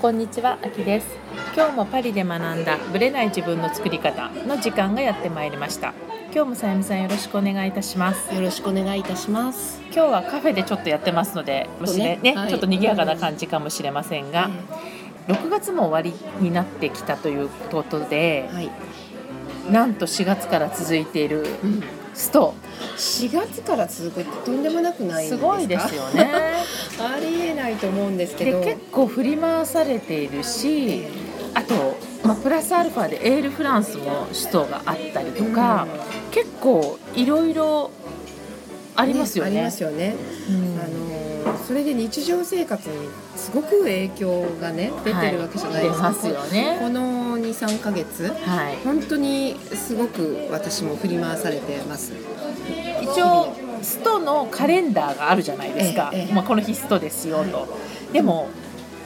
こんにちは、あきです。今日もパリで学んだブレない自分の作り方の時間がやってまいりました。今日もさゆみさんよろしくお願いいたします。よろしくお願いいたします。今日はカフェでちょっとやってますので、もしね、ね、はいちょっと賑やかな感じかもしれませんが、6月も終わりになってきたということで、はい。なんと4月から続いているうんスト、4月から続くってとんでもなくないすか？すごいですよね。ありえないと思うんですけど。で結構振り回されているし、えあと、まあ、プラスアルファでエールフランスも首都があったりとか、結構いろいろありますよね。ありますよね。うんあのーそれで日常生活にすごく影響がね出てるわけじゃないですか。出ますよね。この2、3ヶ月。はい。本当にすごく私も振り回されてます。一応ストのカレンダーがあるじゃないですか。ええええまあこの日ストですよと。でも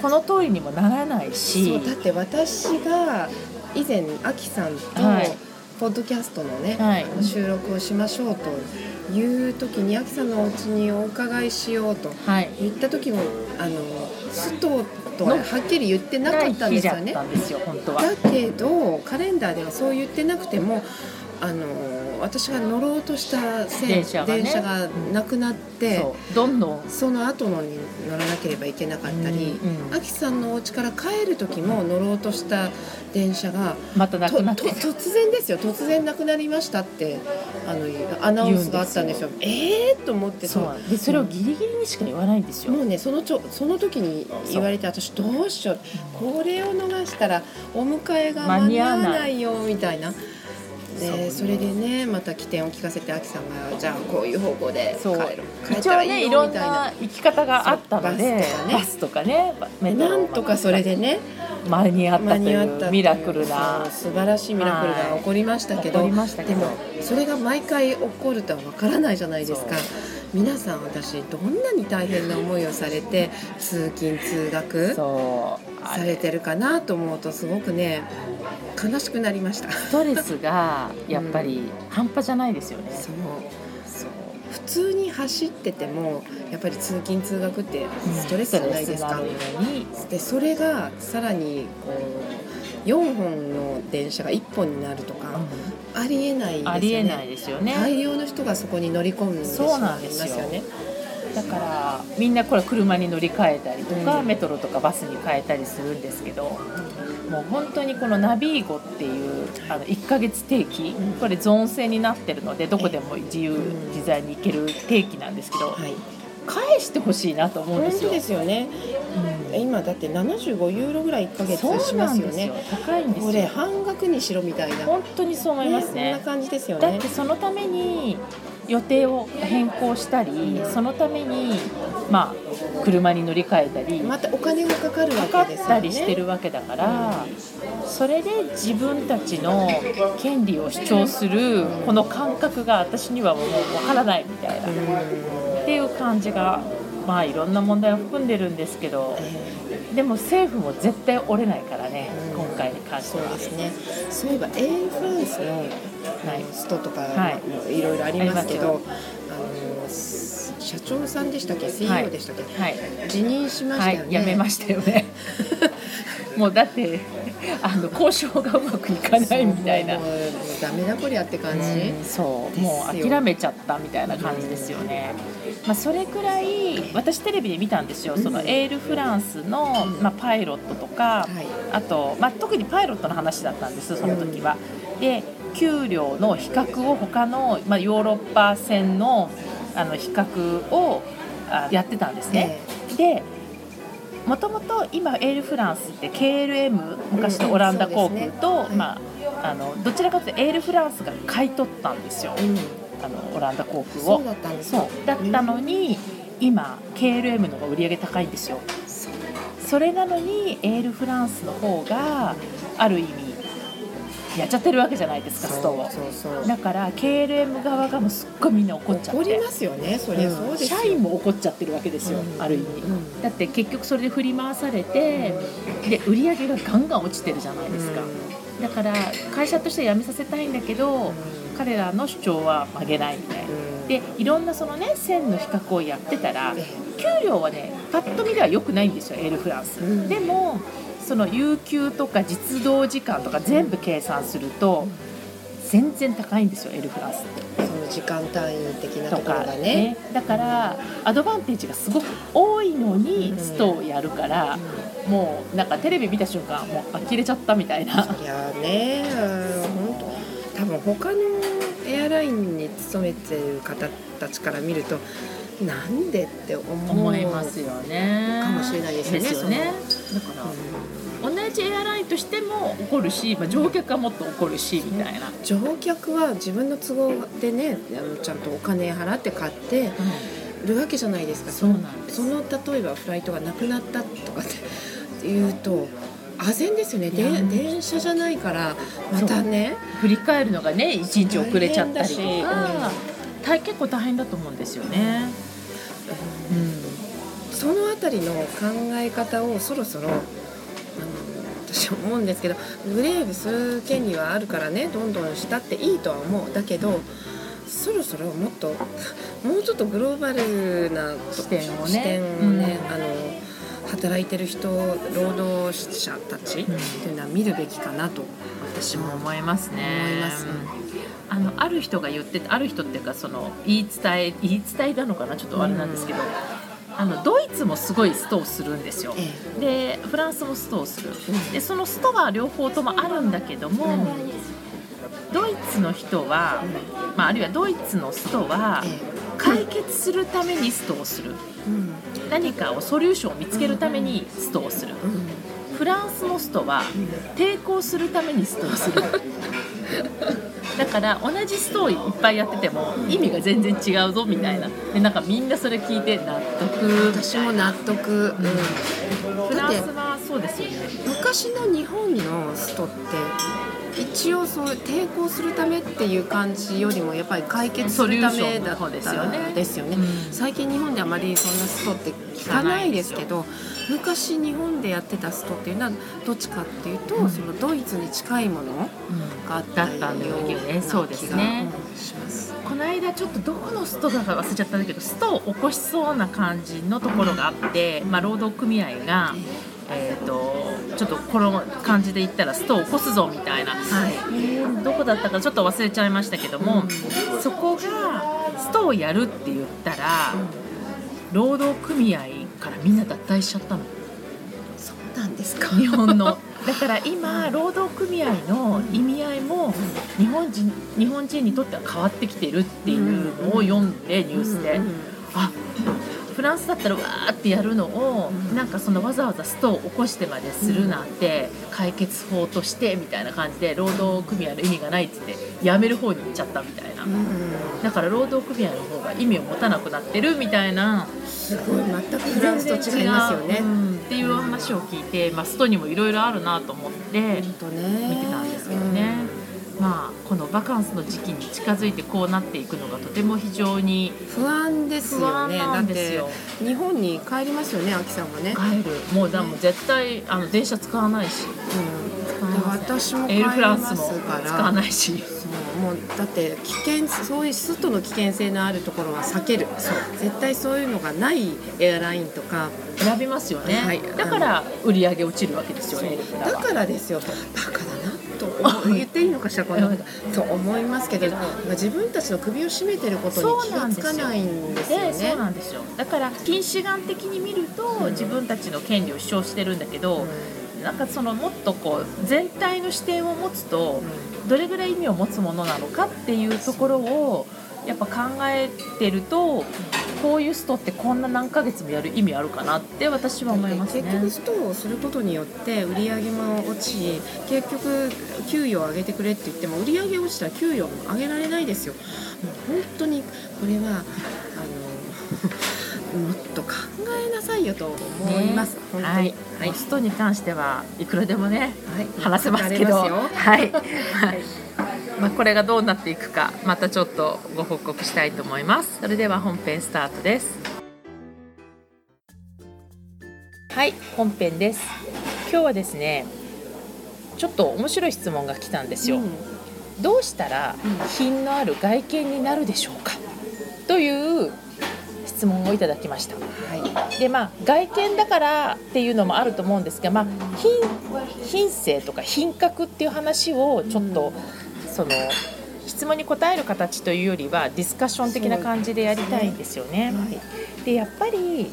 この通りにもならないそしう、だって私が以前アキさんとはいポッドキャストのね、はい。収録をしましょうという時にアキさんのお家にお伺いしようとはい。言った時もあのストとははっきり言ってなかったんですよね。だけどカレンダーではそう言ってなくてもあの私が乗ろうとした線電車がね。がなくなって。そう。どんどん。その後のに乗らなければいけなかったり、うんうん。アキさんのお家から帰る時も乗ろうとした電車がまたなくなって。突然ですよ。突然なくなりましたってあのアナウンスがあったんですよ。ええー、と思ってそうでそれをギリギリにしか言わないんですよ。もうねそのちょその時に言われて私どうしよう。これを逃したらお迎えが間に合わないよみたいな。でそれでねまた起点を聞かせてアキさんがじゃあこういう方向で帰そう。る帰っ一応たらいいねいろんよみたいな。な生き方があったのでバスとかね。バスとかねなんとかそれでね間に合ったというミラクルな。素晴らしいミラクルが起こりましたけど、起こりましたけど。でもそれが毎回起こるとはわからないじゃないですか。皆さん私どんなに大変な思いをされて通勤通学されてるかなと思うとすごくね悲しくなりました。ストレスがやっぱり半端じゃないですよね。そう。そう普通に走っててもやっぱり通勤通学ってストレスじゃないですか、でそれがさらにこう4本の電車が1本になるとか、ありえないですよね。ありえないですよね。大量の人がそこに乗り込んでしそうまないんですよ。ますよねだからみんなこれ車に乗り換えたりとか、うん。メトロとかバスに変えたりするんですけどもう本当にこのナビーゴっていうあの1ヶ月定期、うん。これゾーン制になってるのでどこでも自由うん。自在に行ける定期なんですけど、はい。返してほしいなと思うんですよ。ですよね。うん。今だって75ユーロぐらい1ヶ月しますよね。高いんですよ。これ半額にしろみたいな。本当にそう思いますねそんな感じですよね。だってそのために予定を変更したりそのためにまあ車に乗り換えたりまたお金がかかるかかっわけですよね。たりしてるわけだからそれで自分たちの権利を主張するこの感覚が私にはもうわからないみたいなっうんていう感じがまあいろんな問題を含んでるんですけどえでも政府も絶対折れないからね回に関ーしては。そうですね。そういえばエールフランスのはいストとか、はい。ろいろありますけありどあのす社長さんでしたっけ？CEO でしたっけ、はい。辞任しましはい、たよね、やめましたよね。もうだって あの交渉がうまくいかないみたいな。ダメだこりゃって感じ、うんそうもう諦めちゃったみたいな感じですよね。まあ、それくらい私テレビで見たんですよ、そのエールフランスの、うん。まあ、パイロットとか、はい。あと、まあ、特にパイロットの話だったんですその時は。で給料の比較を他の、まあ、ヨーロッパ線のあの比較をあやってたんですね。でもともと今エールフランスって KLM 昔のオランダ航空と、うんね。まあ、あのどちらかというとエールフランスが買い取ったんですよ、うん。あのオランダ航空を。そうだったんですそよう。だったのに、今 KLM の方が売り上げ高いんですよ。それなのにエールフランスの方がある意味やっちゃってるわけじゃないですかストを。そうそう。そうだから KLM 側がもうすっごいみんな怒っちゃって。怒りますよねそりゃそうですよ、社員も怒っちゃってるわけですよ、うん。ある意味、うん。だって結局それで振り回されて、で売り上げがガンガン落ちてるじゃないですか、だから会社として辞めさせたいんだけど、彼らの主張は曲げないみたいでいろんなそのね線の比較をやってたら給料はねパッと見では良くないんですよエールフランス、うん。でもその有給とか実動時間とか全部計算すると全然高いんですよエールフランスって。その時間単位的なところがねねだからアドバンテージがすごく多いのにストをやるから、もうなんかテレビ見た瞬間もう呆れちゃったみたいな。いやね本当多分他のエアラインに勤めてる方たちから見るとなんでって思いますよね。かもしれないですよね。ですよね。だから、同じエアラインとしても怒るし、まあ、乗客はもっと怒るしみたいな。乗客は自分の都合でねあのちゃんとお金払って買ってるわけじゃないですか。そうなんです。その例えばフライトがなくなったとかっていうと唖然ですよね。で電車じゃないからまたね。振り返るのがね一日遅れちゃったりとか、大結構大変だと思うんですよね。うんそのあたりの考え方をそろそろ私思うんですけどグレーブする権利はあるからねどんどんしたっていいとは思う。だけどそろそろもっともうちょっとグローバルな視点をね。視点をね、あの働いてる人労働者たちっていうのは見るべきかなと私も思いますね。思いますあのある人が言ってある人っていうかその言い伝え言い伝えなのかな？ちょっとあれなんですけど、あのドイツもすごいストをするんですよ。えでフランスもストをする。ん。でそのストは両方ともあるんだけども、ドイツの人は、まあ、あるいはドイツのストはえ解決するためにストをする。うん。何かをソリューションを見つけるためにストをする。うんフランスのストは抵抗するためにストをする。だから同じストをいっぱいやってても意味が全然違うぞみたいな。でなんかみんなそれ聞いて納得。み私も納得、うん。フランスはそうですよね。昔の日本のストって一応そう抵抗するためっていう感じよりもやっぱり解決するためだったですよね。ですよね。うん最近日本であまりそんなストって聞かないですけど昔日本でやってたストっていうのはどっちかっていうと、うん。そのドイツに近いものがあったようなだったんだよね。気そうですね。がうんします。この間ちょっとどこのストだか忘れちゃったんだけどストを起こしそうな感じのところがあって、まあ、労働組合が、えー、とちょっとこの感じで言ったらストを起こすぞみたいな、はい。えーどこだったかちょっと忘れちゃいましたけども、そこがストをやるって言ったら、労働組合からみんな脱退しちゃったの。そうなんですか。日本の。だから今労働組合の意味合いも日本人日本人にとっては変わってきてるっていうのを読んでニュースで、あフランスだったらわーってやるのを、うん。なんかそのわざわざストを起こしてまでするなんて、解決法としてみたいな感じで労働組合の意味がないって言ってやめる方に行っちゃったみたいな、うんだから労働組合の方が意味を持たなくなってるみたいな。すごい。全くフランスと違いますよね。う。ん。っていう話を聞いて、まあ、ストにもいろいろあるなと思って見てたんですけどね、まあこのバカンスの時期に近づいてこうなっていくのがとても非常に不安ですよね。なんですよ。だって日本に帰りますよね、秋さんはね。帰る。もうだもう絶対あの電車使わないし。うん、で私も帰エールフりますランスもから。使わないし。そうもうだって危険そういう外の危険性のあるところは避ける。絶対そういうのがないエアラインとか。選びますよね、はい。だから売り上げ落ちるわけですよね。だからですよ。バカと言っていいのかしらこんなことと思いますけど、まあ、自分たちの首を絞めてることに気がつかないんですよでそうね。なんですよ。だから近視眼的に見ると、自分たちの権利を主張してるんだけど、なんかそのもっとこう全体の視点を持つと、どれぐらい意味を持つものなのかっていうところをやっぱ考えてるとこういうストってこんな何ヶ月もやる意味あるかなって私は思いますね。結局ストをすることによって売り上げも落ち結局給与を上げてくれって言っても売り上げ落ちたら給与も上げられないですよ。もう本当にこれはあのもっと考えなさいよと思います、ね。はい、はい、ストに関してはいくらでもねはい。話せますけど、はい、はい。まあこれがどうなっていくかまたちょっとご報告したいと思います。それでは本編スタートです。はい、本編です。今日はですね、ちょっと面白い質問が来たんですよ。うんどうしたら品のある外見になるでしょうか？という質問をいただきました。はいでまあ外見だからっていうのもあると思うんですが、まあ、品品性とか品格っていう話をちょっと、その質問に答える形というよりはディスカッション的な感じでやりたいんですよね。はい。でやっぱり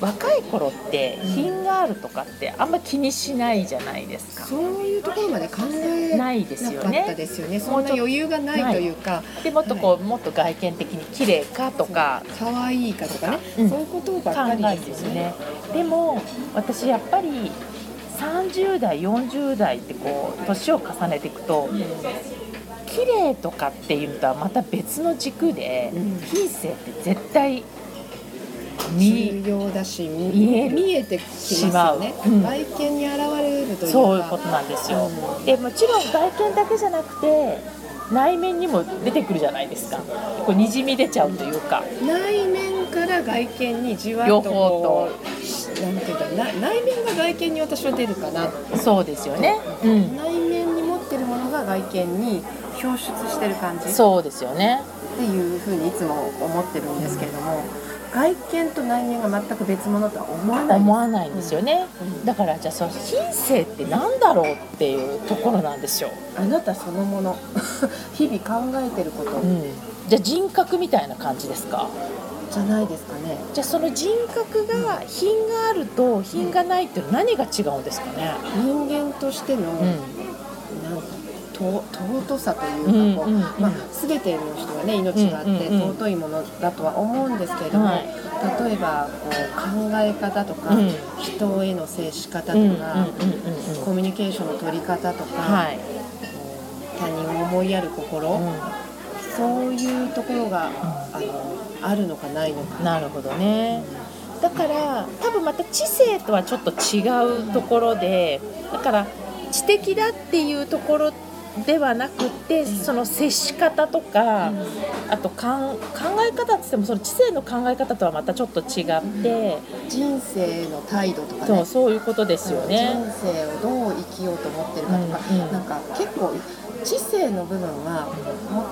若い頃って品があるとかってあんま気にしないじゃないですか。そういうところまで考えないですよなかったね。ですよね。そんな余裕がないというか。でもっとこう、もっと外見的に綺麗かとか。可愛いかとかね、うん。そういうことばっ考かりえでよね。ですすよね。でも私やっぱり30代40代ってこう年を重ねていくと綺麗とかっていうのとはまた別の軸でうん。品性って絶対見重要だし見見える。見えてきますよね、しまう。うん。外見に現れるというか。そういうことなんですよ。うん。でもちろん外見だけじゃなくて内面にも出てくるじゃないですか。こうにじみ出ちゃうというか。内面から外見にじわっと両こ方うなんていうかな内面が外見に私は出るかなそうですよね。うん。内面に持ってるものが外見に表出してる感じっそうですよね。ていうふうにいつも思ってるんですけれども、外見と内面が全く別物とは思わない思わないんですよね。うんだからじゃあその品性ってなんだろうっていうところなんですよ。あなたそのもの 日々考えてることうん。じゃあ人格みたいな感じですか？じゃないですかね。じゃあその人格が品があると品がないって何が違うんですかね？人間としての、うん。なんかと尊さというかこう、まあ、全ての人がね命があって尊いものだとは思うんですけれども、はい。例えばこう考え方とか、うん。人への接し方とか、コミュニケーションの取り方とか、はい。他人を思いやる心、うそういうところが、あのあるのかないのかん。なるほどね。だから多分また知性とはちょっと違うところでだから知的だっていうところではなくてその接し方とか、あとかん考え方って言ってもその知性の考え方とはまたちょっと違って、人生の態度とかねそうそういうことですよね。人生をどう生きようと思ってるかとか、うんうんなんか結構知性の部分はも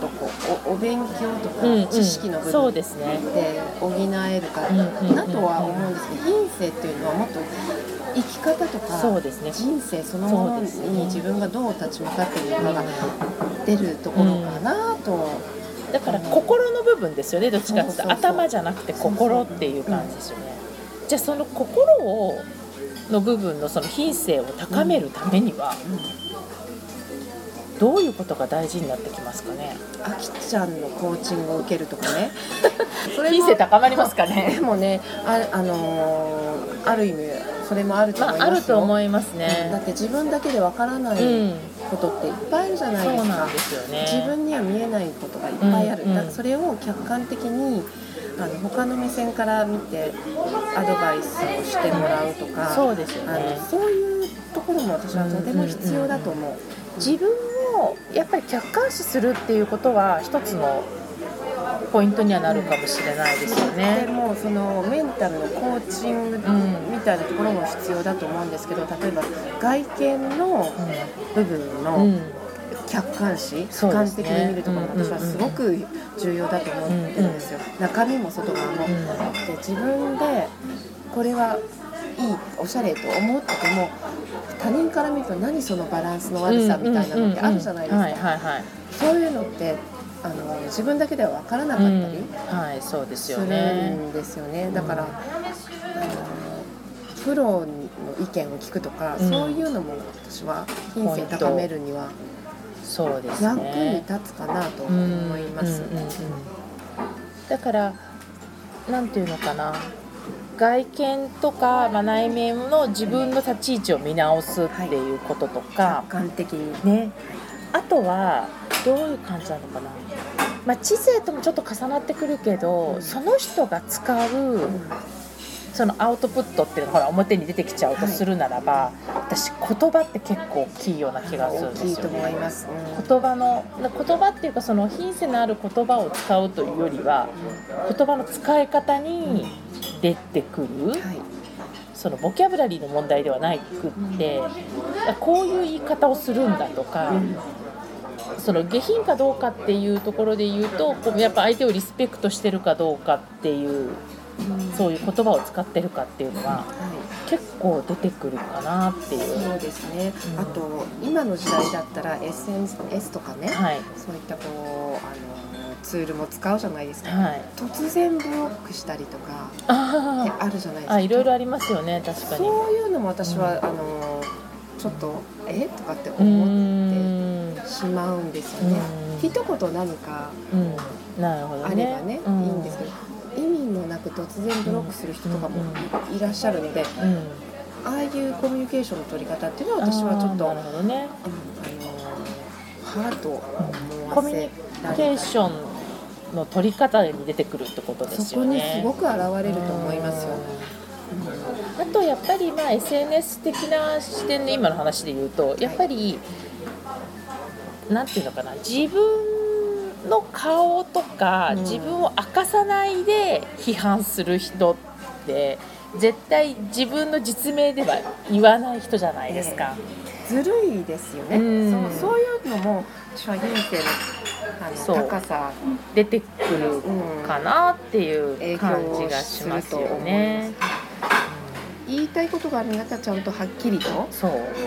勉強とか知識の部分で補えるかうんうんなとは思うんですけど品性っていうのはもっと生き方とか。人生そのものに自分がどう立ち向かっているかが出るところかなと、だから心の部分ですよねどっちかっていうと。頭じゃなくて心っていう感じですよね。じゃあその心をの部分のその品性を高めるためには、どういうことが大事になってきますかね？あきちゃんのコーチングを受けるとかね それも品性高まりますかでね。もねあ,、あのーある意味それもあるとまあ思いますよあると思いますだねっ。て自分だけでわからないうん、ことっていっぱいあるじゃないそうですか、なんですよね。自分には見えないことがいっぱいある、うんうんそれを客観的にあの他の目線から見てアドバイスをしてもらうとかそうですよあのね。そういうところも私はとても必要だと思う。自分をやっぱり客観視するっていうことは一つのポイントにはなるかもしれないですよでね。もそのメンタルのコーチングんみたいなところも必要だと思うんですけど例えば外見の部分のん。客観視、俯瞰的に見るところも私はすごく重要だと思ってるんですよ、中身も外側も。で自分でこれはいいおしゃれと思ってても他人から見ると何そのバランスの悪さみたいなのってあるじゃないですか、はいはいはい。そういうのってあの自分だけでは分からなかったりうんはいそうですよするね。んですよね、だから、あのプロの意見を聞くとか、うんそういうのも私は品性高めるにはそうです役にね。立つかなとうん思います。うんうんうんだからなんていうのかな。外見とか、まあ、内面の自分の立ち位置を見直すっていうこととか、客観的に。ね、あとはどういう感じなのかな、まあ、知性ともちょっと重なってくるけど、うん。その人が使うそのアウトプットっていうのがほら表に出てきちゃうとするならば、私言葉って結構大きいような気がするん大きいとですよね。思います。言葉の言葉っていうかその品性のある言葉を使うというよりは言葉の使い方に出てくる、うんはい、そのボキャブラリーの問題ではなくって、こういう言い方をするんだとか、その下品かどうかっていうところで言うとやっぱ相手をリスペクトしてるかどうかっていうそういう言葉を使ってるかっていうのは結構出てくるかなっていう。そうですね、うん、あと今の時代だったら SNS とかね、はい、そういったこうあのツールも使うじゃないですか、はい、突然ブロックしたりとかああるじゃないですか。あいろいろありますよね確かに。そういうのも私は、うん、あのちょっとえ？とかって思ってしまうんですよね。一言何かあればね、いいんですけど意味もなく突然ブロックする人とかもいらっしゃるので、ああいうコミュニケーションの取り方っていうのは私はちょっと、ね、あのハート思わせコミュニケーションの取り方に出てくるってことですよね。そこにすごく現れると思いますよ。あとやっぱりまあ SNS 的な視点で今の話で言うとやっぱり、はい、なんていうのかな。自分の顔とか、自分を明かさないで批判する人って絶対自分の実名では言わない人じゃないですか。えー、ずるいですよね、うん、そうそういうのも私は人生の高さ。出てくるかなっていう感じがしますよね。言いたいことがあるんだったらちゃんとはっきりと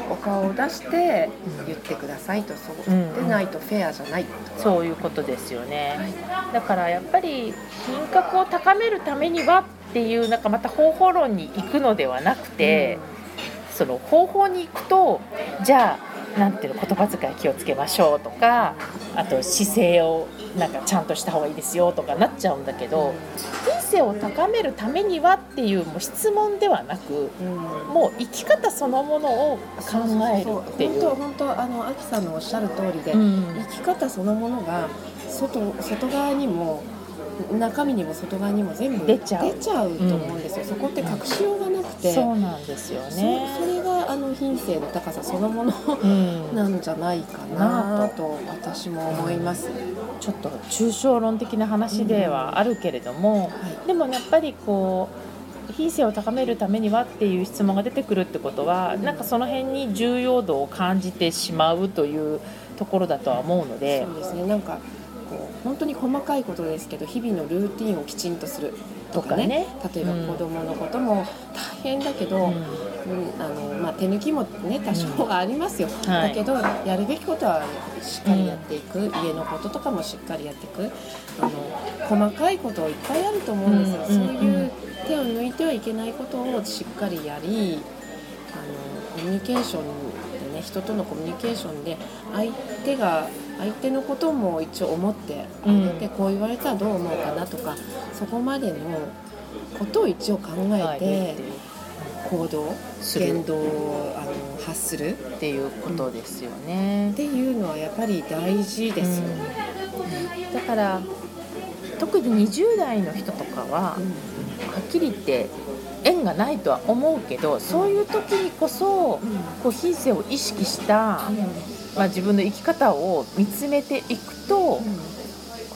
お顔を出して言ってくださいと、そう。でないとフェアじゃないそういうことですよね、はい、だからやっぱり品格を高めるためにはっていうなんかまた方法論に行くのではなくて、うん、その方法に行くとじゃあなんていうの言葉遣い気をつけましょうとかあと姿勢をなんかちゃんとした方がいいですよとかなっちゃうんだけど人生を高めるためにはっていうもう質問ではなく、もう生き方そのものを考えるっていう。本当本当あのアキさんのおっしゃる通りで、うん、生き方そのものが外外側にも中身にも外側にも全部出ちゃう。と思うんですよ、うん、そこって隠しようがなくて、そうなんですよね。それがあの品性の高さそのもの、うん、なんじゃないかなと私も思います、ちょっと抽象論的な話ではあるけれども、うん。はい、でもやっぱりこう品性を高めるためにはっていう質問が出てくるってことは、なんかその辺に重要度を感じてしまうというところだとは思うので。そうですね。なんかこう本当に細かいことですけど日々のルーティンをきちんとするとかね、ね、例えば子供のことも大変だけど、うん、うん、あのまあ、手抜きもね多少はありますよ、うん。はい、だけどやるべきことはしっかりやっていく、うん、家のこととかもしっかりやっていく。あの細かいこといっぱいあると思うんですよ、そういう手を抜いてはいけないことをしっかりやりあのコミュニケーションでね人とのコミュニケーションで相手が相手のことも一応思ってあげて、こう言われたらどう思うかなとかそこまでのことを一応考えて行動言動をあの発するっていうことですよね、うん、っていうのはやっぱり大事ですよね、うん、だから特に20代の人とかは、はっきり言って縁がないとは思うけどそういう時にこそ、こう品性を意識した、まあ、自分の生き方を見つめていくと、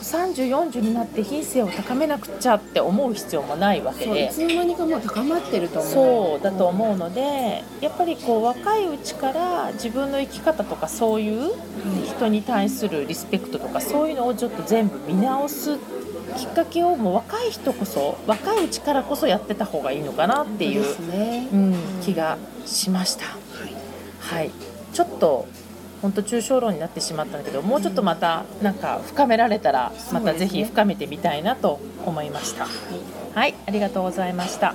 3040になって品性を高めなくちゃって思う必要もないわけで。いつの間にかもう高まってると思う。そうだと思うのでやっぱりこう若いうちから自分の生き方とかそういう人に対するリスペクトとかそういうのをちょっと全部見直すきっかけをもう若い人こそ若いうちからこそやってた方がいいのかなっていう、ね、うん、気がしました。はい、はい、ちょっと本当抽象論になってしまったんだけどもうちょっとまたなんか深められたらまたぜひ深めてみたいなと思いました。はい、ありがとうございました。